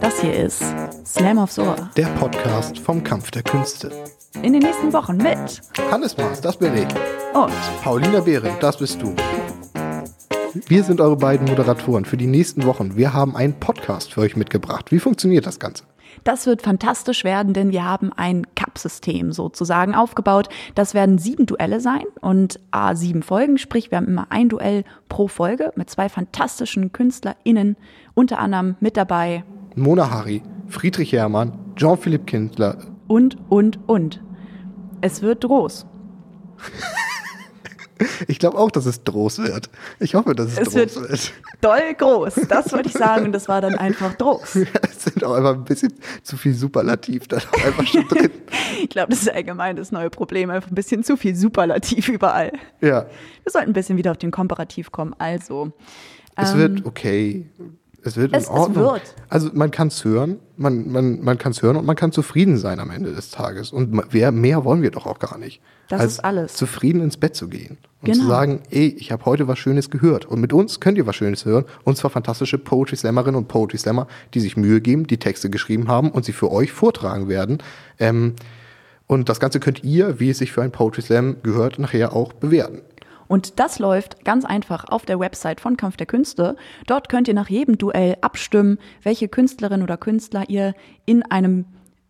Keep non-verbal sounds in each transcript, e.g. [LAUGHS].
Das hier ist Slam aufs Ohr. Der Podcast vom Kampf der Künste. In den nächsten Wochen mit Hannes Maas, das bin ich. und Paulina Behrendt, das bist du. Wir sind eure beiden Moderatoren für die nächsten Wochen. Wir haben einen Podcast für euch mitgebracht. Wie funktioniert das Ganze? Das wird fantastisch werden, denn wir haben ein Cup-System sozusagen aufgebaut. Das werden sieben Duelle sein und a sieben Folgen, sprich wir haben immer ein Duell pro Folge mit zwei fantastischen KünstlerInnen, unter anderem mit dabei Mona Hari, Friedrich Herrmann, Jean-Philippe Kindler. und, und, und. Es wird groß. [LAUGHS] Ich glaube auch, dass es Droß wird. Ich hoffe, dass es, Es Droß wird- wird. Doll groß, das wollte ich sagen und das war dann einfach Droß. [LAUGHS] Es sind auch einfach ein bisschen zu viel Superlativ da einfach schon drin. [LAUGHS] Ich glaube, das ist allgemein das neue Problem, einfach ein bisschen zu viel Superlativ überall. Ja, Wir sollten ein bisschen wieder auf den Komparativ kommen. Also, es wird okay. Es wird es- in es Ordnung. wird. Also man kann es hören, man, man, man kann es hören und man kann zufrieden sein am Ende des Tages. Und wer, mehr wollen wir doch auch gar nicht. Das ist alles. Zufrieden ins Bett zu gehen und Genau. zu sagen, ey, ich habe heute was Schönes gehört. Und mit uns könnt ihr was Schönes hören. Und zwar fantastische Poetry Slammerinnen und Poetry Slammer, die sich Mühe geben, die Texte geschrieben haben und sie für euch vortragen werden. Ähm, und das Ganze könnt ihr, wie es sich für ein Poetry Slam gehört, nachher auch bewerten. Und das läuft ganz einfach auf der Website von Kampf der Künste. Dort könnt ihr nach jedem Duell abstimmen, welche Künstlerin oder Künstler ihr in einem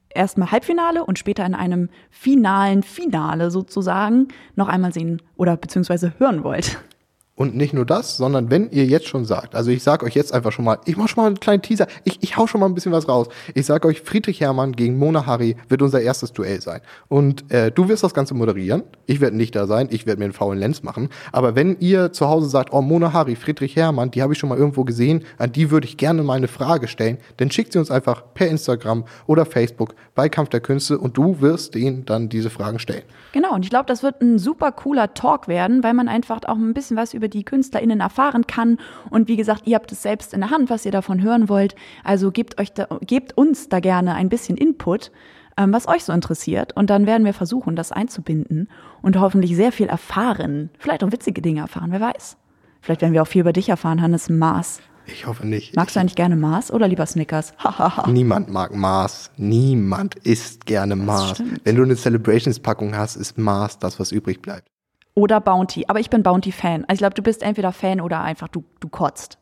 erstmal Halbfinale und später in einem finalen Finale sozusagen noch einmal sehen oder beziehungsweise hören wollt. Und nicht nur das, sondern wenn ihr jetzt schon sagt, also ich sag euch jetzt einfach schon mal, ich mach schon mal einen kleinen Teaser, ich, ich hau schon mal ein bisschen was raus. Ich sag euch, Friedrich Herrmann gegen Mona Hari wird unser erstes Duell sein. Und äh, du wirst das Ganze moderieren. Ich werde nicht da sein, ich werde mir einen faulen Lenz machen. Aber wenn ihr zu Hause sagt, oh Mona Hari, Friedrich Herrmann, die habe ich schon mal irgendwo gesehen, an die würde ich gerne mal eine Frage stellen, dann schickt sie uns einfach per Instagram oder Facebook bei Kampf der Künste und du wirst denen dann diese Fragen stellen. Genau, und ich glaube, das wird ein super cooler Talk werden, weil man einfach auch ein bisschen was über die KünstlerInnen erfahren kann. Und wie gesagt, ihr habt es selbst in der Hand, was ihr davon hören wollt. Also gebt, euch da, gebt uns da gerne ein bisschen Input, ähm, was euch so interessiert. Und dann werden wir versuchen, das einzubinden und hoffentlich sehr viel erfahren. Vielleicht auch witzige Dinge erfahren, wer weiß. Vielleicht werden wir auch viel über dich erfahren, Hannes Mars. Ich hoffe nicht. Magst du eigentlich gerne Mars oder lieber Snickers? [LAUGHS] Niemand mag Mars. Niemand isst gerne Mars. Wenn du eine Celebrations-Packung hast, ist Mars das, was übrig bleibt. Oder Bounty. Aber ich bin Bounty-Fan. Also ich glaube, du bist entweder Fan oder einfach du, du kotzt.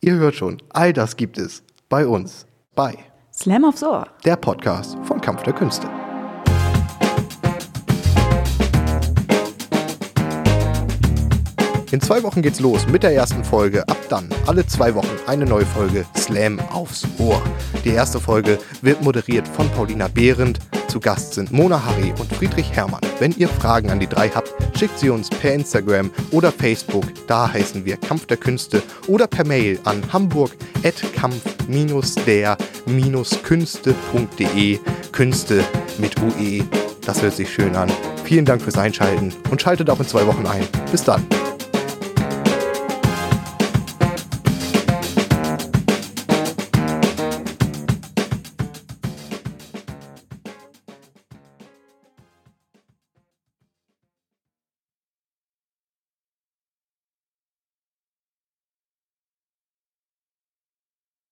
Ihr hört schon, all das gibt es bei uns, bei Slam aufs Ohr. der Podcast von Kampf der Künste. In zwei Wochen geht's los mit der ersten Folge. Ab dann alle zwei Wochen eine neue Folge Slam aufs Ohr. Die erste Folge wird moderiert von Paulina Behrendt. Zu Gast sind Mona Harry und Friedrich Herrmann. Wenn ihr Fragen an die drei habt, schickt sie uns per Instagram oder Facebook. Da heißen wir Kampf der Künste oder per Mail an hamburg.kampf-der-künste.de. Künste mit UE. Das hört sich schön an. Vielen Dank fürs Einschalten und schaltet auch in zwei Wochen ein. Bis dann.